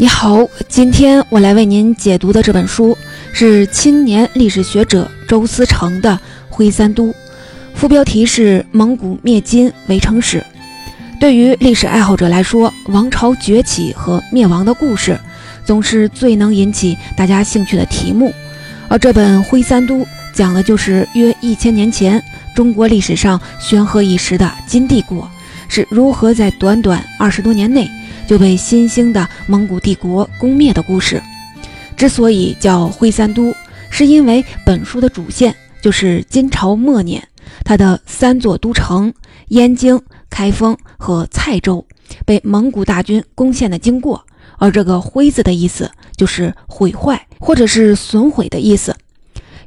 你好，今天我来为您解读的这本书是青年历史学者周思成的《徽三都》，副标题是《蒙古灭金围城史》。对于历史爱好者来说，王朝崛起和灭亡的故事总是最能引起大家兴趣的题目。而这本《徽三都》讲的就是约一千年前中国历史上煊赫一时的金帝国是如何在短短二十多年内。就被新兴的蒙古帝国攻灭的故事。之所以叫徽三都，是因为本书的主线就是金朝末年，它的三座都城燕京、开封和蔡州被蒙古大军攻陷的经过。而这个“徽”字的意思就是毁坏或者是损毁的意思。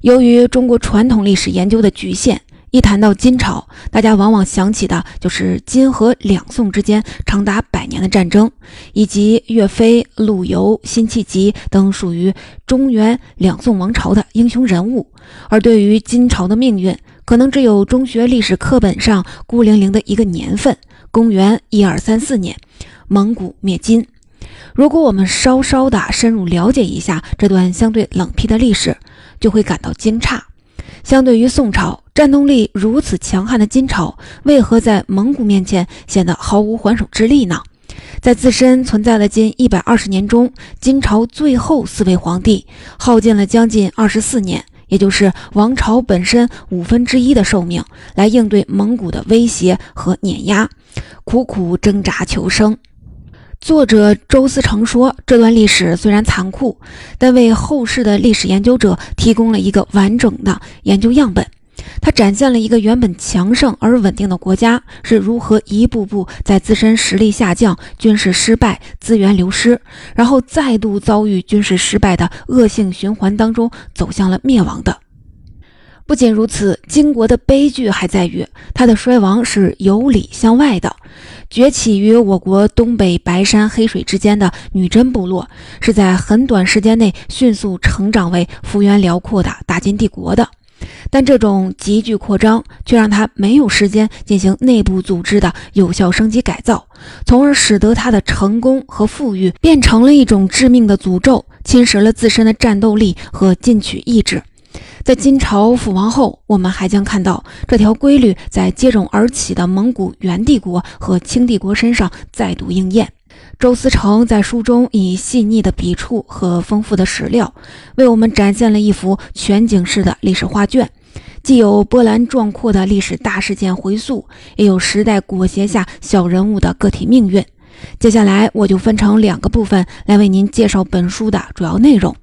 由于中国传统历史研究的局限。一谈到金朝，大家往往想起的就是金和两宋之间长达百年的战争，以及岳飞、陆游、辛弃疾等属于中原两宋王朝的英雄人物。而对于金朝的命运，可能只有中学历史课本上孤零零的一个年份——公元一二三四年，蒙古灭金。如果我们稍稍的深入了解一下这段相对冷僻的历史，就会感到惊诧。相对于宋朝。战斗力如此强悍的金朝，为何在蒙古面前显得毫无还手之力呢？在自身存在了近一百二十年中，金朝最后四位皇帝耗尽了将近二十四年，也就是王朝本身五分之一的寿命，来应对蒙古的威胁和碾压，苦苦挣扎求生。作者周思成说，这段历史虽然残酷，但为后世的历史研究者提供了一个完整的研究样本。它展现了一个原本强盛而稳定的国家是如何一步步在自身实力下降、军事失败、资源流失，然后再度遭遇军事失败的恶性循环当中走向了灭亡的。不仅如此，金国的悲剧还在于它的衰亡是由里向外的。崛起于我国东北白山黑水之间的女真部落，是在很短时间内迅速成长为幅员辽阔的大金帝国的。但这种急剧扩张却让他没有时间进行内部组织的有效升级改造，从而使得他的成功和富裕变成了一种致命的诅咒，侵蚀了自身的战斗力和进取意志。在金朝覆亡后，我们还将看到这条规律在接踵而起的蒙古元帝国和清帝国身上再度应验。周思成在书中以细腻的笔触和丰富的史料，为我们展现了一幅全景式的历史画卷。既有波澜壮阔的历史大事件回溯，也有时代裹挟下小人物的个体命运。接下来，我就分成两个部分来为您介绍本书的主要内容。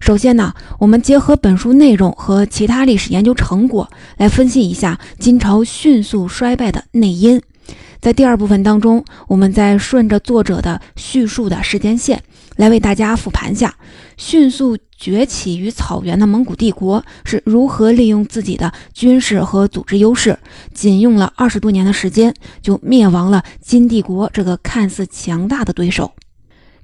首先呢，我们结合本书内容和其他历史研究成果，来分析一下金朝迅速衰败的内因。在第二部分当中，我们再顺着作者的叙述的时间线。来为大家复盘下，迅速崛起于草原的蒙古帝国是如何利用自己的军事和组织优势，仅用了二十多年的时间就灭亡了金帝国这个看似强大的对手。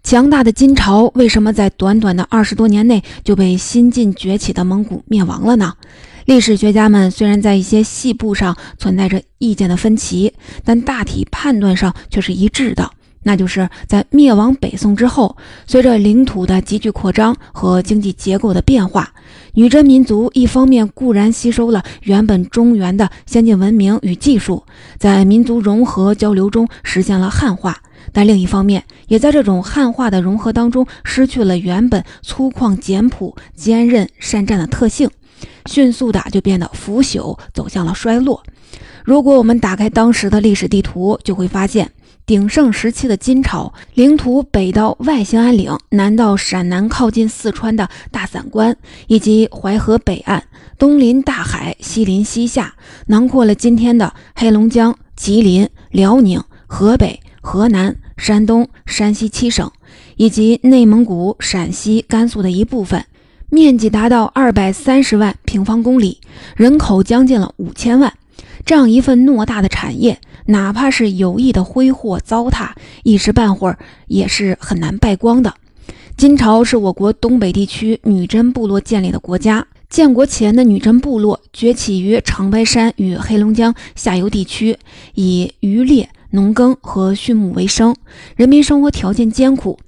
强大的金朝为什么在短短的二十多年内就被新晋崛起的蒙古灭亡了呢？历史学家们虽然在一些细部上存在着意见的分歧，但大体判断上却是一致的。那就是在灭亡北宋之后，随着领土的急剧扩张和经济结构的变化，女真民族一方面固然吸收了原本中原的先进文明与技术，在民族融合交流中实现了汉化，但另一方面也在这种汉化的融合当中失去了原本粗犷简朴、坚韧善战的特性，迅速的就变得腐朽，走向了衰落。如果我们打开当时的历史地图，就会发现。鼎盛时期的金朝，领土北到外兴安岭，南到陕南靠近四川的大散关，以及淮河北岸，东临大海，西临西夏，囊括了今天的黑龙江、吉林、辽宁、河北、河南、山东、山西七省，以及内蒙古、陕西、甘肃的一部分，面积达到二百三十万平方公里，人口将近了五千万。这样一份偌大的产业。哪怕是有意的挥霍糟蹋，一时半会儿也是很难败光的。金朝是我国东北地区女真部落建立的国家。建国前的女真部落崛起于长白山与黑龙江下游地区，以渔猎、农耕和畜牧为生，人民生活条件艰苦。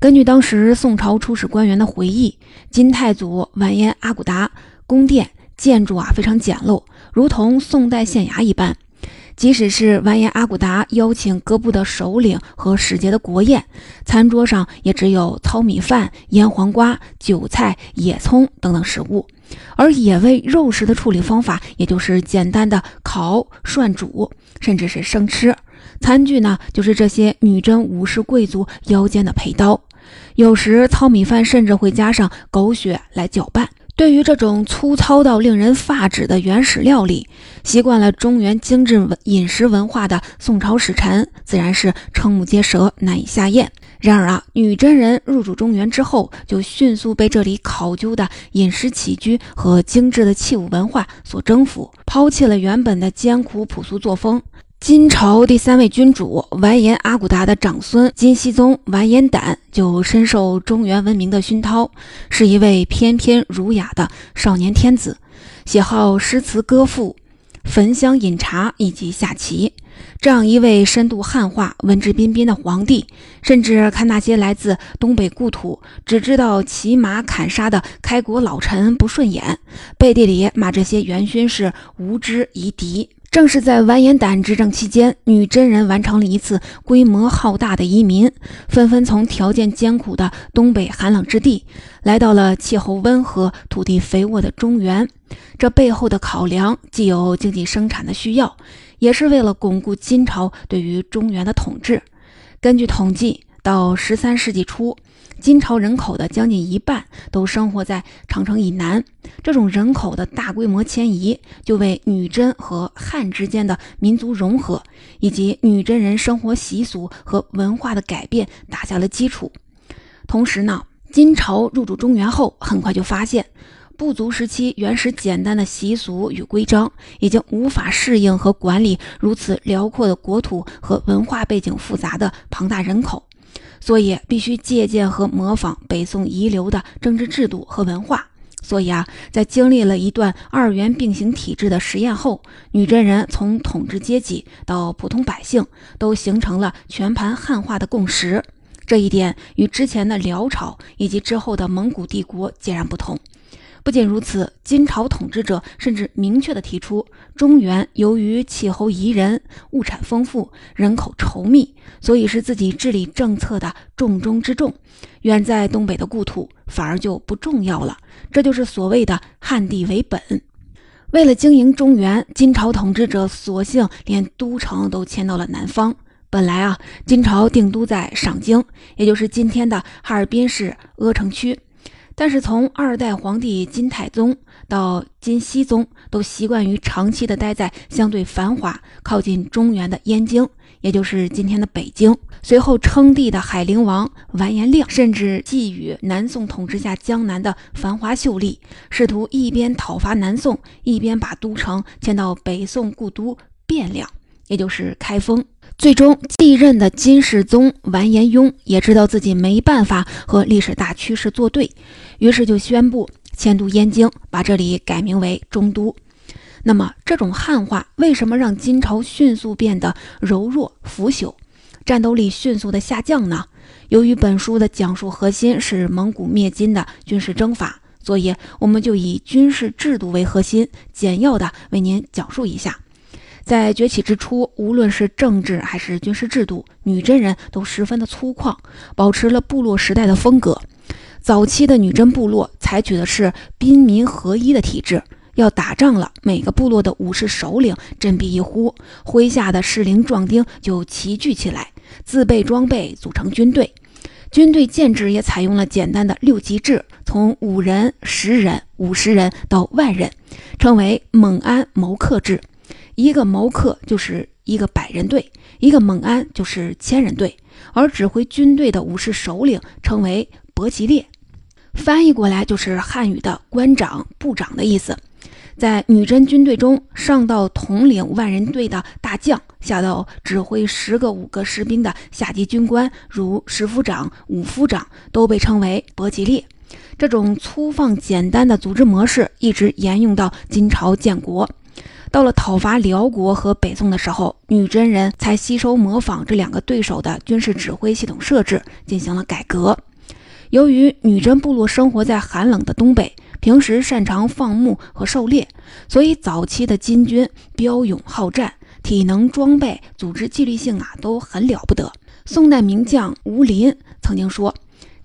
根据当时宋朝出使官员的回忆，金太祖完颜阿骨达宫殿建筑啊非常简陋，如同宋代县衙一般。即使是完颜阿骨达邀请各部的首领和使节的国宴，餐桌上也只有糙米饭、腌黄瓜、韭菜、野葱等等食物，而野味肉食的处理方法也就是简单的烤、涮、煮，甚至是生吃。餐具呢，就是这些女真武士贵族腰间的佩刀，有时糙米饭甚至会加上狗血来搅拌。对于这种粗糙到令人发指的原始料理，习惯了中原精致饮食文化的宋朝使臣自然是瞠目结舌，难以下咽。然而啊，女真人入主中原之后，就迅速被这里考究的饮食起居和精致的器物文化所征服，抛弃了原本的艰苦朴素作风。金朝第三位君主完颜阿骨达的长孙金熙宗完颜亶就深受中原文明的熏陶，是一位翩翩儒雅的少年天子，喜好诗词歌赋、焚香饮茶以及下棋。这样一位深度汉化、文质彬彬的皇帝，甚至看那些来自东北故土、只知道骑马砍杀的开国老臣不顺眼，背地里骂这些元勋是无知夷狄。正是在完颜亶执政期间，女真人完成了一次规模浩大的移民，纷纷从条件艰苦的东北寒冷之地，来到了气候温和、土地肥沃的中原。这背后的考量，既有经济生产的需要，也是为了巩固金朝对于中原的统治。根据统计，到十三世纪初。金朝人口的将近一半都生活在长城以南，这种人口的大规模迁移，就为女真和汉之间的民族融合，以及女真人生活习俗和文化的改变打下了基础。同时呢，金朝入主中原后，很快就发现，部族时期原始简单的习俗与规章，已经无法适应和管理如此辽阔的国土和文化背景复杂的庞大人口。所以必须借鉴和模仿北宋遗留的政治制度和文化。所以啊，在经历了一段二元并行体制的实验后，女真人从统治阶级到普通百姓都形成了全盘汉化的共识。这一点与之前的辽朝以及之后的蒙古帝国截然不同。不仅如此，金朝统治者甚至明确地提出，中原由于气候宜人、物产丰富、人口稠密，所以是自己治理政策的重中之重。远在东北的故土反而就不重要了。这就是所谓的汉地为本。为了经营中原，金朝统治者索性连都城都迁到了南方。本来啊，金朝定都在上京，也就是今天的哈尔滨市阿城区。但是从二代皇帝金太宗到金熙宗，都习惯于长期的待在相对繁华、靠近中原的燕京，也就是今天的北京。随后称帝的海陵王完颜亮，甚至觊觎南宋统治下江南的繁华秀丽，试图一边讨伐南宋，一边把都城迁到北宋故都汴梁，也就是开封。最终继任的金世宗完颜雍也知道自己没办法和历史大趋势作对，于是就宣布迁都燕京，把这里改名为中都。那么，这种汉化为什么让金朝迅速变得柔弱腐朽，战斗力迅速的下降呢？由于本书的讲述核心是蒙古灭金的军事征法，所以我们就以军事制度为核心，简要的为您讲述一下。在崛起之初，无论是政治还是军事制度，女真人都十分的粗犷，保持了部落时代的风格。早期的女真部落采取的是兵民合一的体制，要打仗了，每个部落的武士首领振臂一呼，麾下的适龄壮丁就齐聚起来，自备装备，组成军队。军队建制也采用了简单的六级制，从五人、十人、五十人到万人，称为蒙安谋克制。一个谋克就是一个百人队，一个猛安就是千人队，而指挥军队的武士首领称为伯吉列，翻译过来就是汉语的官长、部长的意思。在女真军队中，上到统领万人队的大将，下到指挥十个五个士兵的下级军官，如十夫长、五夫长，都被称为伯吉列。这种粗放简单的组织模式一直沿用到金朝建国。到了讨伐辽国和北宋的时候，女真人才吸收模仿这两个对手的军事指挥系统设置，进行了改革。由于女真部落生活在寒冷的东北，平时擅长放牧和狩猎，所以早期的金军骠勇好战，体能、装备、组织纪律性啊都很了不得。宋代名将吴林曾经说，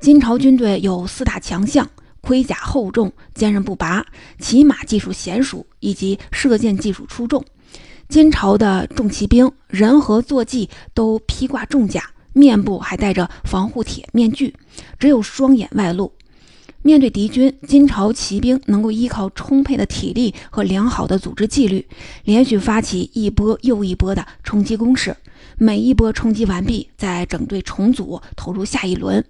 金朝军队有四大强项：盔甲厚重、坚韧不拔，骑马技术娴熟，以及射箭技术出众。金朝的重骑兵人和坐骑都披挂重甲。面部还戴着防护铁面具，只有双眼外露。面对敌军，金朝骑兵能够依靠充沛的体力和良好的组织纪律，连续发起一波又一波的冲击攻势。每一波冲击完毕，再整队重组，投入下一轮。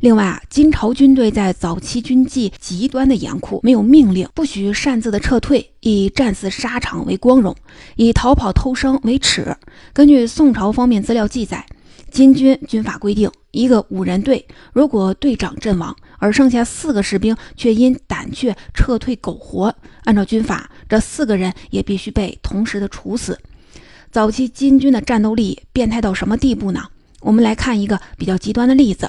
另外啊，金朝军队在早期军纪极端的严酷，没有命令不许擅自的撤退，以战死沙场为光荣，以逃跑偷生为耻。根据宋朝方面资料记载。金军军法规定，一个五人队，如果队长阵亡，而剩下四个士兵却因胆怯撤退苟活，按照军法，这四个人也必须被同时的处死。早期金军的战斗力变态到什么地步呢？我们来看一个比较极端的例子：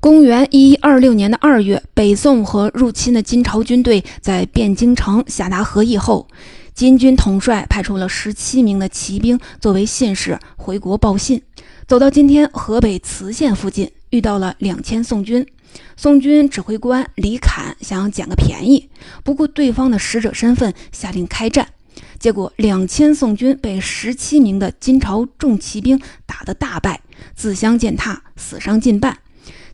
公元一一二六年的二月，北宋和入侵的金朝军队在汴京城下达和议后，金军统帅派出了十七名的骑兵作为信使回国报信。走到今天河北磁县附近，遇到了两千宋军。宋军指挥官李侃想捡个便宜，不顾对方的使者身份，下令开战。结果两千宋军被十七名的金朝重骑兵打得大败，自相践踏，死伤近半。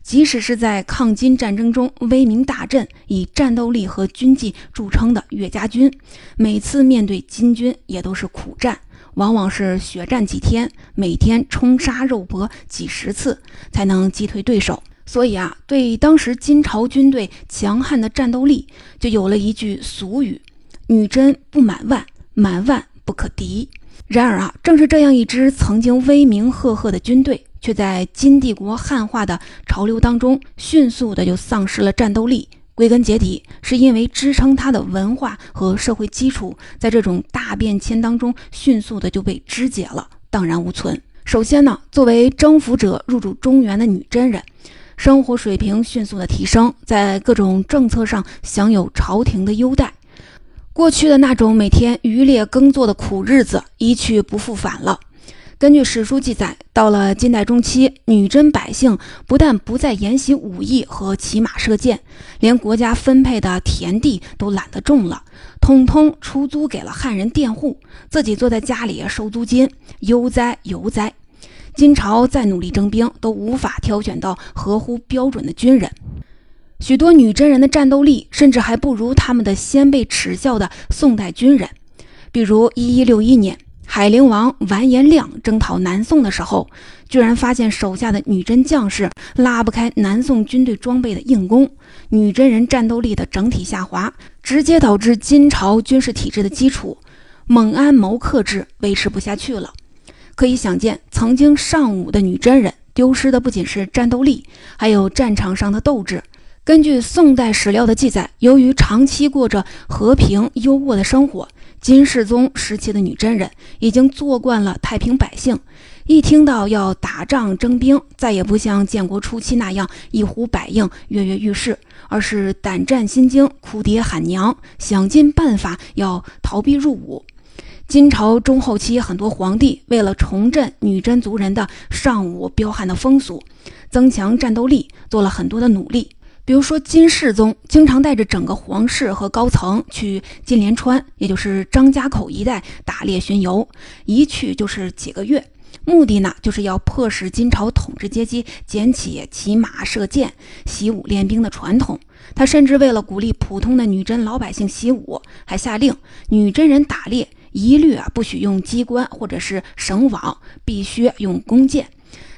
即使是在抗金战争中威名大振、以战斗力和军纪著称的岳家军，每次面对金军也都是苦战。往往是血战几天，每天冲杀肉搏几十次，才能击退对手。所以啊，对当时金朝军队强悍的战斗力，就有了一句俗语：“女真不满万，满万不可敌。”然而啊，正是这样一支曾经威名赫赫的军队，却在金帝国汉化的潮流当中，迅速的就丧失了战斗力。归根结底，是因为支撑它的文化和社会基础，在这种大变迁当中，迅速的就被肢解了，荡然无存。首先呢，作为征服者入主中原的女真人，生活水平迅速的提升，在各种政策上享有朝廷的优待，过去的那种每天渔猎耕作的苦日子一去不复返了。根据史书记载，到了金代中期，女真百姓不但不再研习武艺和骑马射箭，连国家分配的田地都懒得种了，统统出租给了汉人佃户，自己坐在家里收租金，悠哉游哉。金朝再努力征兵，都无法挑选到合乎标准的军人，许多女真人的战斗力甚至还不如他们的先辈耻笑的宋代军人，比如一一六一年。海陵王完颜亮征讨南宋的时候，居然发现手下的女真将士拉不开南宋军队装备的硬弓，女真人战斗力的整体下滑，直接导致金朝军事体制的基础蒙安谋克制维持不下去了。可以想见，曾经尚武的女真人丢失的不仅是战斗力，还有战场上的斗志。根据宋代史料的记载，由于长期过着和平优渥的生活。金世宗时期的女真人已经做惯了太平百姓，一听到要打仗征兵，再也不像建国初期那样一呼百应、跃跃欲试，而是胆战心惊、哭爹喊娘，想尽办法要逃避入伍。金朝中后期，很多皇帝为了重振女真族人的尚武彪悍的风俗，增强战斗力，做了很多的努力。比如说，金世宗经常带着整个皇室和高层去金莲川，也就是张家口一带打猎巡游，一去就是几个月。目的呢，就是要迫使金朝统治阶级捡起骑马射箭、习武练兵的传统。他甚至为了鼓励普通的女真老百姓习武，还下令女真人打猎一律啊不许用机关或者是绳网，必须用弓箭。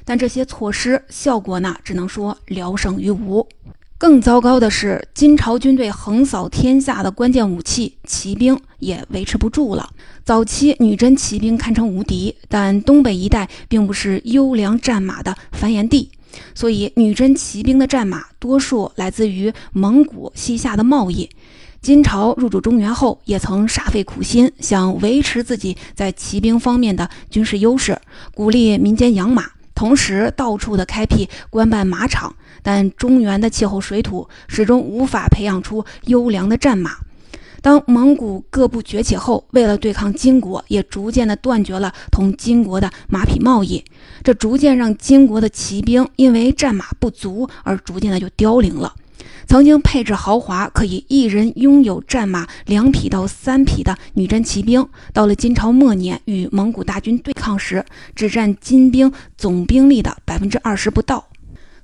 但这些措施效果呢，只能说聊胜于无。更糟糕的是，金朝军队横扫天下的关键武器骑兵也维持不住了。早期女真骑兵堪称无敌，但东北一带并不是优良战马的繁衍地，所以女真骑兵的战马多数来自于蒙古西夏的贸易。金朝入主中原后，也曾煞费苦心，想维持自己在骑兵方面的军事优势，鼓励民间养马。同时到处的开辟官办马场，但中原的气候水土始终无法培养出优良的战马。当蒙古各部崛起后，为了对抗金国，也逐渐的断绝了同金国的马匹贸易，这逐渐让金国的骑兵因为战马不足而逐渐的就凋零了。曾经配置豪华，可以一人拥有战马两匹到三匹的女真骑兵，到了金朝末年与蒙古大军对抗时，只占金兵总兵力的百分之二十不到。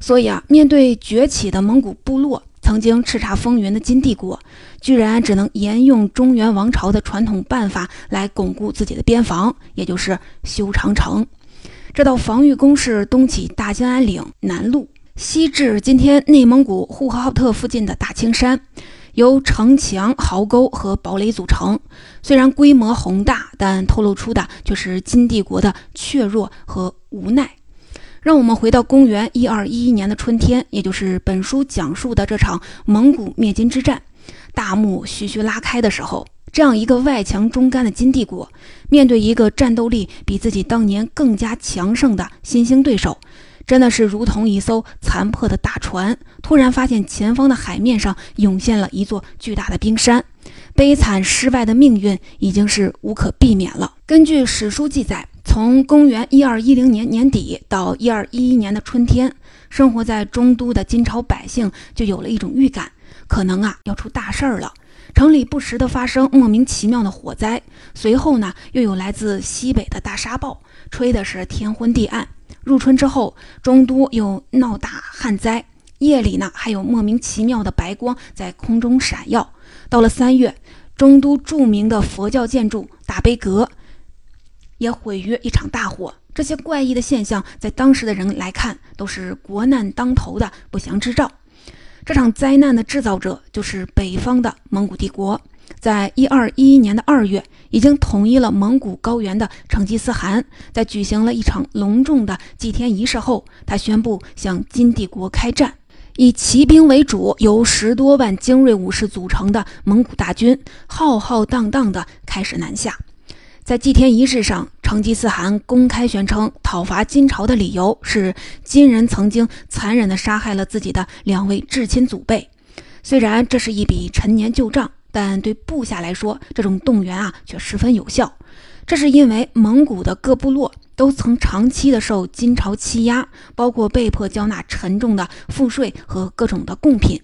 所以啊，面对崛起的蒙古部落，曾经叱咤风云的金帝国，居然只能沿用中原王朝的传统办法来巩固自己的边防，也就是修长城。这道防御工事东起大兴安岭南路。西至今天内蒙古呼和浩特附近的大青山，由城墙、壕沟和堡垒组成。虽然规模宏大，但透露出的却是金帝国的怯弱和无奈。让我们回到公元一二一一年的春天，也就是本书讲述的这场蒙古灭金之战，大幕徐徐拉开的时候，这样一个外强中干的金帝国，面对一个战斗力比自己当年更加强盛的新兴对手。真的是如同一艘残破的大船，突然发现前方的海面上涌现了一座巨大的冰山，悲惨失败的命运已经是无可避免了。根据史书记载，从公元一二一零年年底到一二一一年的春天，生活在中都的金朝百姓就有了一种预感，可能啊要出大事儿了。城里不时的发生莫名其妙的火灾，随后呢又有来自西北的大沙暴，吹的是天昏地暗。入春之后，中都又闹大旱灾，夜里呢还有莫名其妙的白光在空中闪耀。到了三月，中都著名的佛教建筑大悲阁也毁于一场大火。这些怪异的现象，在当时的人来看，都是国难当头的不祥之兆。这场灾难的制造者就是北方的蒙古帝国。在一二一一年的二月，已经统一了蒙古高原的成吉思汗，在举行了一场隆重的祭天仪式后，他宣布向金帝国开战。以骑兵为主，由十多万精锐武士组成的蒙古大军，浩浩荡荡地开始南下。在祭天仪式上，成吉思汗公开宣称，讨伐金朝的理由是金人曾经残忍地杀害了自己的两位至亲祖辈。虽然这是一笔陈年旧账。但对部下来说，这种动员啊却十分有效。这是因为蒙古的各部落都曾长期的受金朝欺压，包括被迫交纳沉重的赋税和各种的贡品，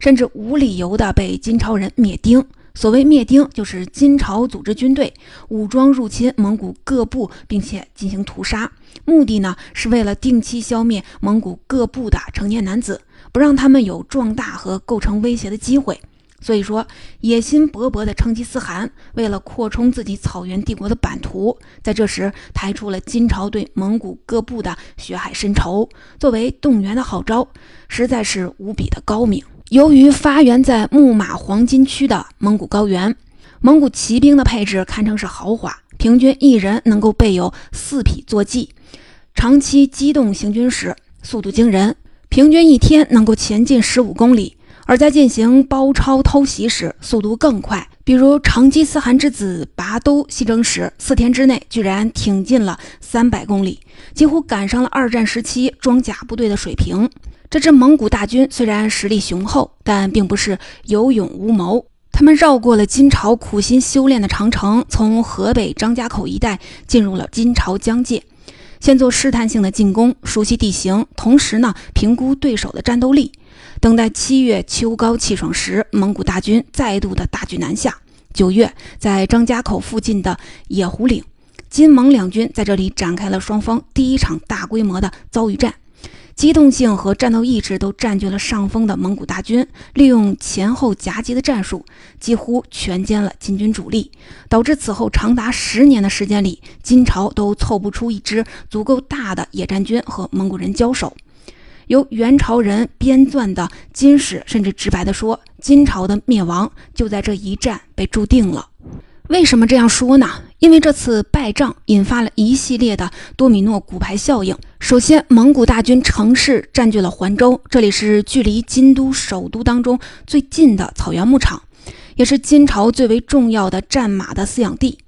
甚至无理由的被金朝人灭丁。所谓灭丁，就是金朝组织军队武装入侵蒙古各部，并且进行屠杀，目的呢是为了定期消灭蒙古各部的成年男子，不让他们有壮大和构成威胁的机会。所以说，野心勃勃的成吉思汗为了扩充自己草原帝国的版图，在这时抬出了金朝对蒙古各部的血海深仇，作为动员的号召，实在是无比的高明。由于发源在木马黄金区的蒙古高原，蒙古骑兵的配置堪称是豪华，平均一人能够备有四匹坐骑，长期机动行军时速度惊人，平均一天能够前进十五公里。而在进行包抄偷袭时，速度更快。比如成吉思汗之子拔都西征时，四天之内居然挺进了三百公里，几乎赶上了二战时期装甲部队的水平。这支蒙古大军虽然实力雄厚，但并不是有勇无谋。他们绕过了金朝苦心修炼的长城，从河北张家口一带进入了金朝疆界，先做试探性的进攻，熟悉地形，同时呢，评估对手的战斗力。等待七月秋高气爽时，蒙古大军再度的大举南下。九月，在张家口附近的野狐岭，金蒙两军在这里展开了双方第一场大规模的遭遇战。机动性和战斗意志都占据了上风的蒙古大军，利用前后夹击的战术，几乎全歼了金军主力，导致此后长达十年的时间里，金朝都凑不出一支足够大的野战军和蒙古人交手。由元朝人编撰的金史，甚至直白地说，金朝的灭亡就在这一战被注定了。为什么这样说呢？因为这次败仗引发了一系列的多米诺骨牌效应。首先，蒙古大军乘势占据了环州，这里是距离金都首都当中最近的草原牧场，也是金朝最为重要的战马的饲养地。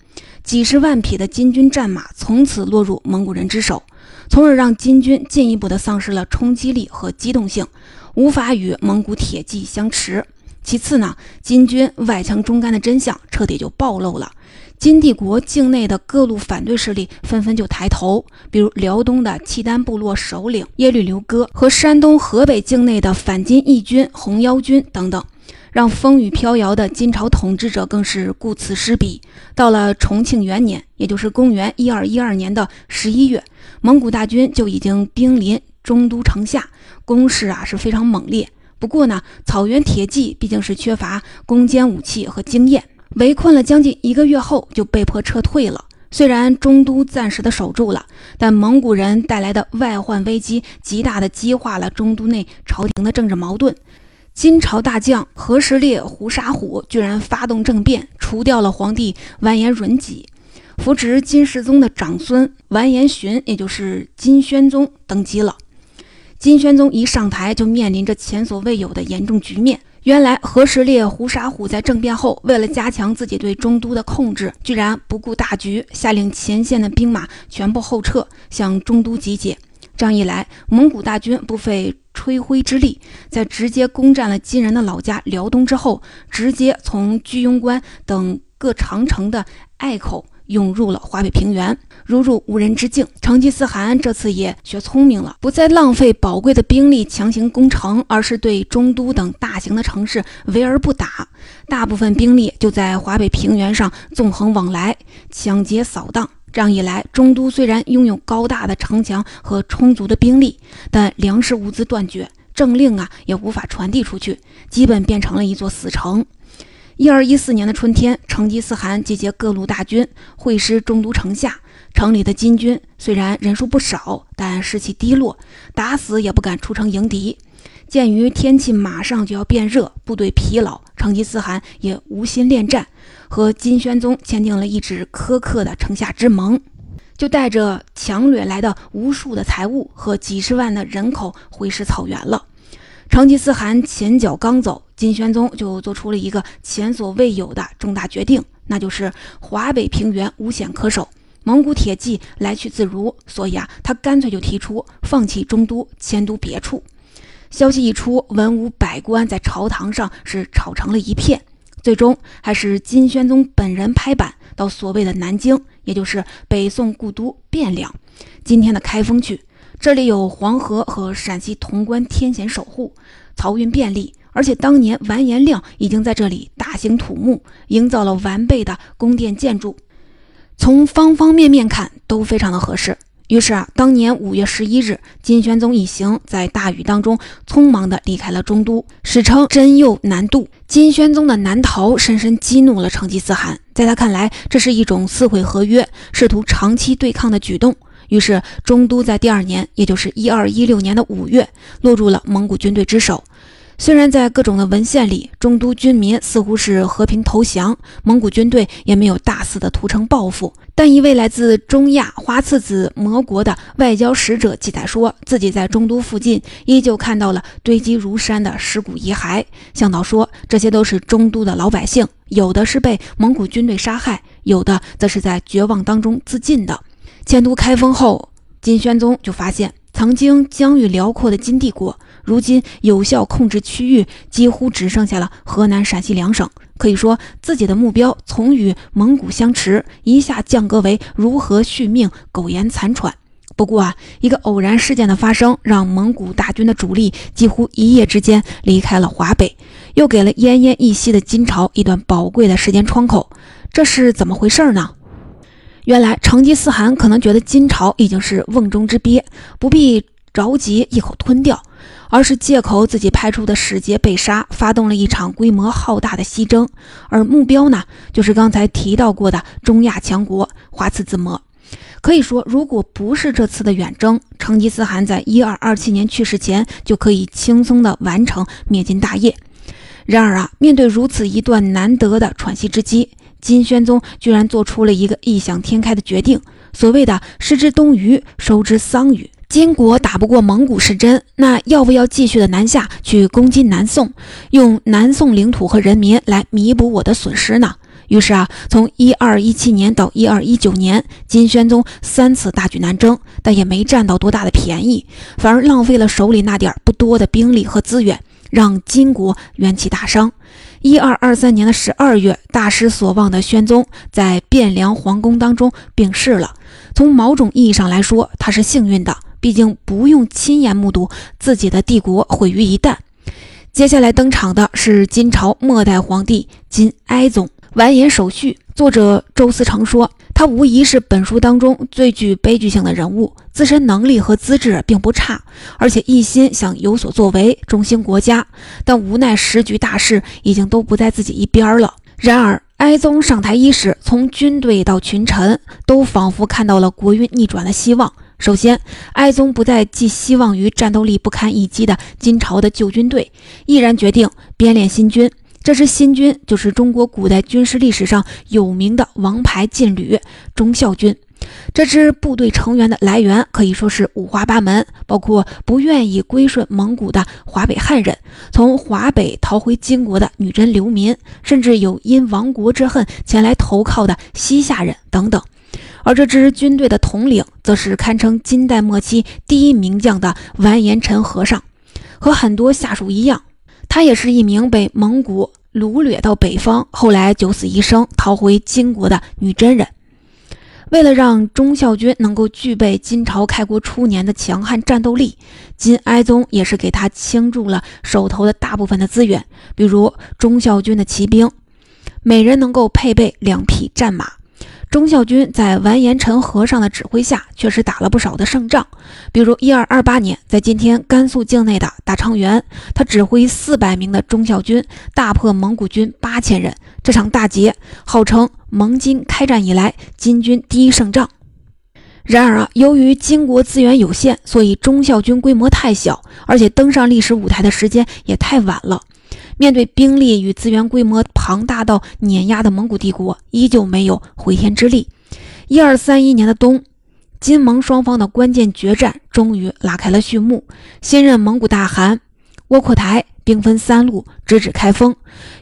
几十万匹的金军战马从此落入蒙古人之手。从而让金军进一步的丧失了冲击力和机动性，无法与蒙古铁骑相持。其次呢，金军外强中干的真相彻底就暴露了。金帝国境内的各路反对势力纷纷就抬头，比如辽东的契丹部落首领耶律刘哥和山东、河北境内的反金义军红腰军等等，让风雨飘摇的金朝统治者更是顾此失彼。到了重庆元年，也就是公元一二一二年的十一月，蒙古大军就已经兵临中都城下，攻势啊是非常猛烈。不过呢，草原铁骑毕竟是缺乏攻坚武器和经验。围困了将近一个月后，就被迫撤退了。虽然中都暂时的守住了，但蒙古人带来的外患危机，极大的激化了中都内朝廷的政治矛盾。金朝大将何时烈胡沙虎居然发动政变，除掉了皇帝完颜允己，扶植金世宗的长孙完颜询，也就是金宣宗登基了。金宣宗一上台，就面临着前所未有的严重局面。原来何时烈、胡沙虎在政变后，为了加强自己对中都的控制，居然不顾大局，下令前线的兵马全部后撤，向中都集结。这样一来，蒙古大军不费吹灰之力，在直接攻占了金人的老家辽东之后，直接从居庸关等各长城的隘口。涌入了华北平原，如入无人之境。成吉思汗这次也学聪明了，不再浪费宝贵的兵力强行攻城，而是对中都等大型的城市围而不打，大部分兵力就在华北平原上纵横往来，抢劫扫荡。这样一来，中都虽然拥有高大的城墙和充足的兵力，但粮食物资断绝，政令啊也无法传递出去，基本变成了一座死城。一二一四年的春天，成吉思汗集结各路大军，会师中都城下。城里的金军虽然人数不少，但士气低落，打死也不敢出城迎敌。鉴于天气马上就要变热，部队疲劳，成吉思汗也无心恋战，和金宣宗签订了一纸苛刻的城下之盟，就带着强掠来的无数的财物和几十万的人口回师草原了。成吉思汗前脚刚走，金宣宗就做出了一个前所未有的重大决定，那就是华北平原无险可守，蒙古铁骑来去自如，所以啊，他干脆就提出放弃中都，迁都别处。消息一出，文武百官在朝堂上是吵成了一片，最终还是金宣宗本人拍板，到所谓的南京，也就是北宋故都汴梁，今天的开封去。这里有黄河和陕西潼关天险守护，漕运便利，而且当年完颜亮已经在这里大兴土木，营造了完备的宫殿建筑，从方方面面看都非常的合适。于是啊，当年五月十一日，金宣宗一行在大雨当中匆忙地离开了中都，史称真佑南渡。金宣宗的南逃深深激怒了成吉思汗，在他看来，这是一种撕毁合约、试图长期对抗的举动。于是，中都在第二年，也就是一二一六年的五月，落入了蒙古军队之手。虽然在各种的文献里，中都军民似乎是和平投降，蒙古军队也没有大肆的屠城报复，但一位来自中亚花剌子模国的外交使者记载说，自己在中都附近依旧看到了堆积如山的尸骨遗骸，向导说这些都是中都的老百姓，有的是被蒙古军队杀害，有的则是在绝望当中自尽的。迁都开封后，金宣宗就发现，曾经疆域辽阔的金帝国，如今有效控制区域几乎只剩下了河南、陕西两省。可以说，自己的目标从与蒙古相持，一下降格为如何续命、苟延残喘。不过啊，一个偶然事件的发生，让蒙古大军的主力几乎一夜之间离开了华北，又给了奄奄一息的金朝一段宝贵的时间窗口。这是怎么回事呢？原来成吉思汗可能觉得金朝已经是瓮中之鳖，不必着急一口吞掉，而是借口自己派出的使节被杀，发动了一场规模浩大的西征，而目标呢，就是刚才提到过的中亚强国花剌子模。可以说，如果不是这次的远征，成吉思汗在一二二七年去世前就可以轻松的完成灭金大业。然而啊，面对如此一段难得的喘息之机，金宣宗居然做出了一个异想天开的决定。所谓的“失之东隅，收之桑榆”，金国打不过蒙古是真，那要不要继续的南下去攻击南宋，用南宋领土和人民来弥补我的损失呢？于是啊，从一二一七年到一二一九年，金宣宗三次大举南征，但也没占到多大的便宜，反而浪费了手里那点不多的兵力和资源，让金国元气大伤。一二二三年的十二月，大失所望的宣宗在汴梁皇宫当中病逝了。从某种意义上来说，他是幸运的，毕竟不用亲眼目睹自己的帝国毁于一旦。接下来登场的是金朝末代皇帝金哀宗。完颜守绪，作者周思成说，他无疑是本书当中最具悲剧性的人物，自身能力和资质并不差，而且一心想有所作为，中兴国家。但无奈时局大势已经都不在自己一边了。然而，哀宗上台伊始，从军队到群臣，都仿佛看到了国运逆转的希望。首先，哀宗不再寄希望于战斗力不堪一击的金朝的旧军队，毅然决定编练新军。这支新军就是中国古代军事历史上有名的王牌劲旅——忠孝军。这支部队成员的来源可以说是五花八门，包括不愿意归顺蒙古的华北汉人，从华北逃回金国的女真流民，甚至有因亡国之恨前来投靠的西夏人等等。而这支军队的统领，则是堪称金代末期第一名将的完颜陈和尚。和很多下属一样，他也是一名被蒙古。掳掠到北方，后来九死一生，逃回金国的女真人。为了让忠孝军能够具备金朝开国初年的强悍战斗力，金哀宗也是给他倾注了手头的大部分的资源，比如忠孝军的骑兵，每人能够配备两匹战马。忠孝军在完颜陈和尚的指挥下，确实打了不少的胜仗。比如一二二八年，在今天甘肃境内的大昌原，他指挥四百名的忠孝军大破蒙古军八千人。这场大捷号称蒙金开战以来金军第一胜仗。然而啊，由于金国资源有限，所以忠孝军规模太小，而且登上历史舞台的时间也太晚了。面对兵力与资源规模庞大到碾压的蒙古帝国，依旧没有回天之力。一二三一年的冬，金蒙双方的关键决战终于拉开了序幕。新任蒙古大汗窝阔台兵分三路直指开封。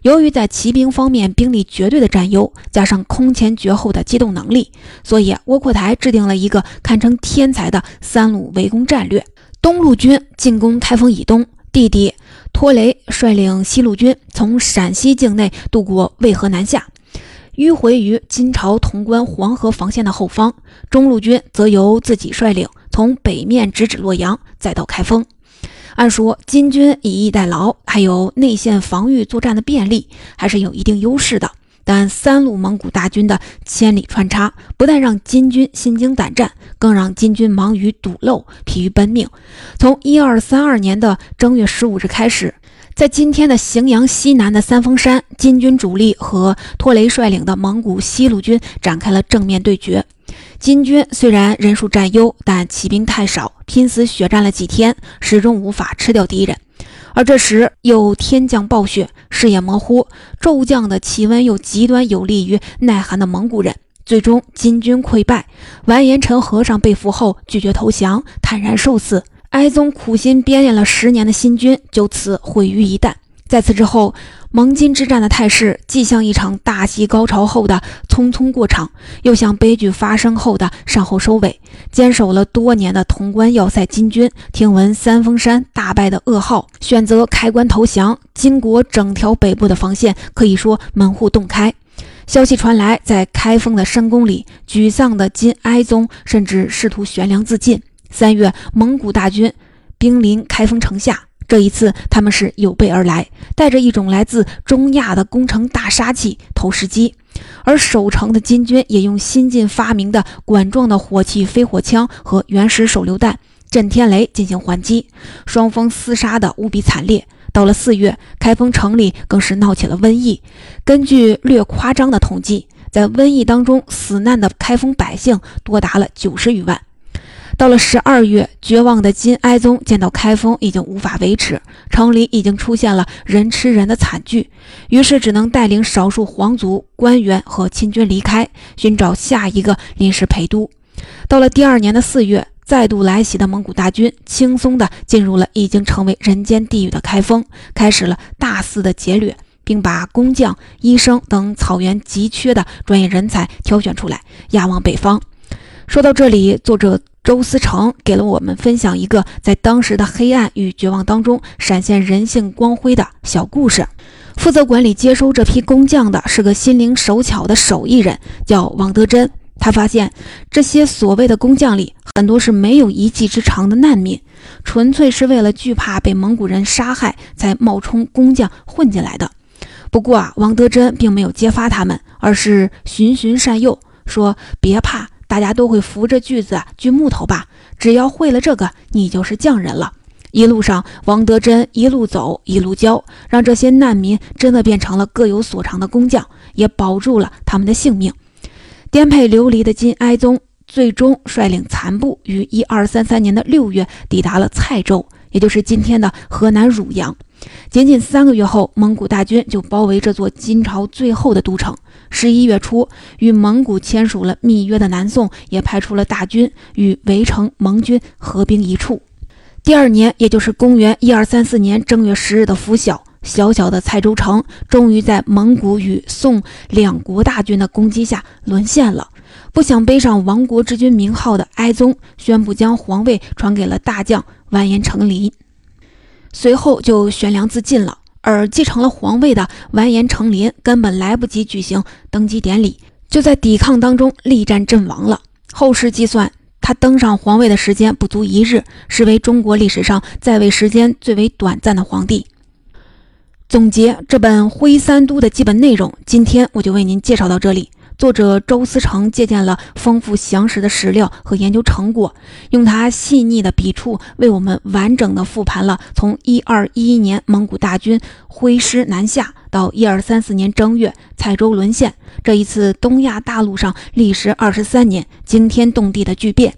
由于在骑兵方面兵力绝对的占优，加上空前绝后的机动能力，所以窝阔台制定了一个堪称天才的三路围攻战略：东路军进攻开封以东，弟弟。托雷率领西路军从陕西境内渡过渭河南下，迂回于金朝潼关黄河防线的后方。中路军则由自己率领，从北面直指洛阳，再到开封。按说金军以逸待劳，还有内线防御作战的便利，还是有一定优势的。但三路蒙古大军的千里穿插，不但让金军心惊胆战，更让金军忙于堵漏、疲于奔命。从一二三二年的正月十五日开始，在今天的荥阳西南的三峰山，金军主力和托雷率领的蒙古西路军展开了正面对决。金军虽然人数占优，但骑兵太少，拼死血战了几天，始终无法吃掉敌人。而这时又天降暴雪，视野模糊，骤降的气温又极端有利于耐寒的蒙古人。最终金军溃败，完颜陈和尚被俘后拒绝投降，坦然受死。哀宗苦心编练了十年的新军就此毁于一旦。在此之后。蒙金之战的态势，既像一场大戏高潮后的匆匆过场，又像悲剧发生后的善后收尾。坚守了多年的潼关要塞金军，听闻三峰山大败的噩耗，选择开关投降。金国整条北部的防线可以说门户洞开。消息传来，在开封的深宫里，沮丧的金哀宗甚至试图悬梁自尽。三月，蒙古大军兵临开封城下。这一次，他们是有备而来，带着一种来自中亚的攻城大杀器——投石机。而守城的金军也用新近发明的管状的火器飞火枪和原始手榴弹震天雷进行还击，双方厮杀的无比惨烈。到了四月，开封城里更是闹起了瘟疫。根据略夸张的统计，在瘟疫当中死难的开封百姓多达了九十余万。到了十二月，绝望的金哀宗见到开封已经无法维持，城里已经出现了人吃人的惨剧，于是只能带领少数皇族官员和亲军离开，寻找下一个临时陪都。到了第二年的四月，再度来袭的蒙古大军轻松地进入了已经成为人间地狱的开封，开始了大肆的劫掠。并把工匠、医生等草原急缺的专业人才挑选出来，押往北方。说到这里，作者周思成给了我们分享一个在当时的黑暗与绝望当中闪现人性光辉的小故事。负责管理接收这批工匠的是个心灵手巧的手艺人，叫王德珍。他发现这些所谓的工匠里，很多是没有一技之长的难民，纯粹是为了惧怕被蒙古人杀害才冒充工匠混进来的。不过啊，王德珍并没有揭发他们，而是循循善诱，说：“别怕，大家都会扶着锯子锯木头吧？只要会了这个，你就是匠人了。”一路上，王德珍一路走一路教，让这些难民真的变成了各有所长的工匠，也保住了他们的性命。颠沛流离的金哀宗最终率领残部于一二三三年的六月抵达了蔡州，也就是今天的河南汝阳。仅仅三个月后，蒙古大军就包围这座金朝最后的都城。十一月初，与蒙古签署了密约的南宋也派出了大军与围城蒙军合兵一处。第二年，也就是公元一二三四年正月十日的拂晓，小小的蔡州城终于在蒙古与宋两国大军的攻击下沦陷了。不想背上亡国之君名号的哀宗宣布将皇位传给了大将完颜成林，随后就悬梁自尽了。而继承了皇位的完颜成林根本来不及举行登基典礼，就在抵抗当中力战阵亡了。后世计算。他登上皇位的时间不足一日，是为中国历史上在位时间最为短暂的皇帝。总结这本《徽三都》的基本内容，今天我就为您介绍到这里。作者周思成借鉴了丰富详实的史料和研究成果，用他细腻的笔触为我们完整的复盘了从一二一一年蒙古大军挥师南下到一二三四年正月蔡州沦陷。这一次东亚大陆上历时二十三年惊天动地的巨变，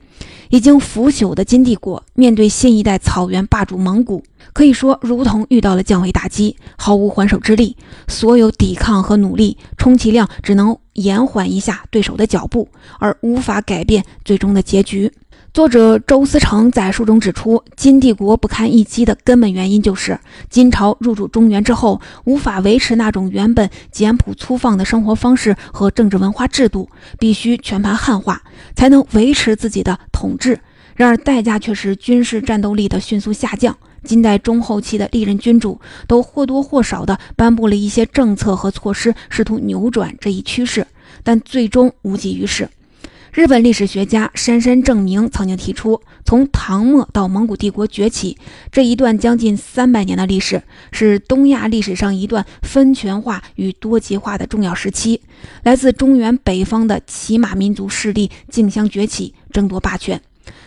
已经腐朽的金帝国面对新一代草原霸主蒙古，可以说如同遇到了降维打击，毫无还手之力。所有抵抗和努力，充其量只能延缓一下对手的脚步，而无法改变最终的结局。作者周思成在书中指出，金帝国不堪一击的根本原因就是金朝入主中原之后，无法维持那种原本简朴粗放的生活方式和政治文化制度，必须全盘汉化，才能维持自己的统治。然而代价却是军事战斗力的迅速下降。金代中后期的历任君主都或多或少地颁布了一些政策和措施，试图扭转这一趋势，但最终无济于事。日本历史学家杉山正明曾经提出，从唐末到蒙古帝国崛起这一段将近三百年的历史，是东亚历史上一段分权化与多极化的重要时期。来自中原北方的骑马民族势力竞相崛起，争夺霸权。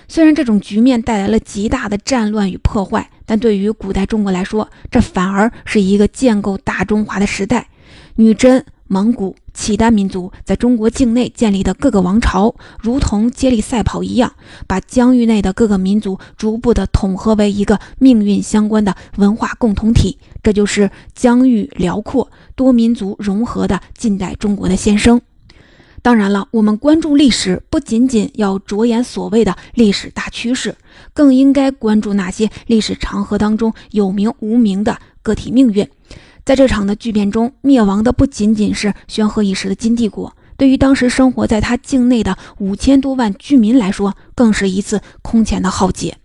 虽然这种局面带来了极大的战乱与破坏，但对于古代中国来说，这反而是一个建构大中华的时代。女真。蒙古、契丹民族在中国境内建立的各个王朝，如同接力赛跑一样，把疆域内的各个民族逐步的统合为一个命运相关的文化共同体。这就是疆域辽阔、多民族融合的近代中国的先声。当然了，我们关注历史，不仅仅要着眼所谓的历史大趋势，更应该关注那些历史长河当中有名无名的个体命运。在这场的巨变中，灭亡的不仅仅是宣赫一时的金帝国，对于当时生活在他境内的五千多万居民来说，更是一次空前的浩劫。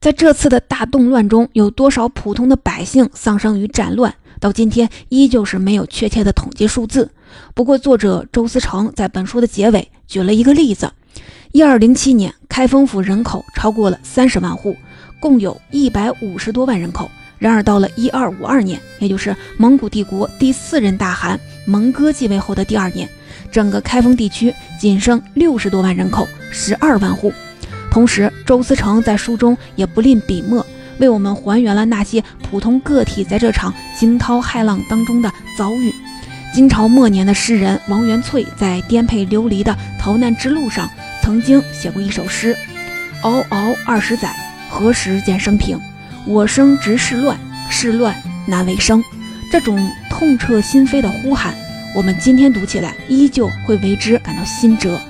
在这次的大动乱中，有多少普通的百姓丧生于战乱，到今天依旧是没有确切的统计数字。不过，作者周思成在本书的结尾举了一个例子：一二零七年，开封府人口超过了三十万户，共有一百五十多万人口。然而，到了一二五二年，也就是蒙古帝国第四任大汗蒙哥继位后的第二年，整个开封地区仅剩六十多万人口，十二万户。同时，周思成在书中也不吝笔墨，为我们还原了那些普通个体在这场惊涛骇浪当中的遭遇。金朝末年的诗人王元翠在颠沛流离的逃难之路上，曾经写过一首诗：“嗷嗷二十载，何时见生平？”我生直事乱，事乱难为生。这种痛彻心扉的呼喊，我们今天读起来依旧会为之感到心折。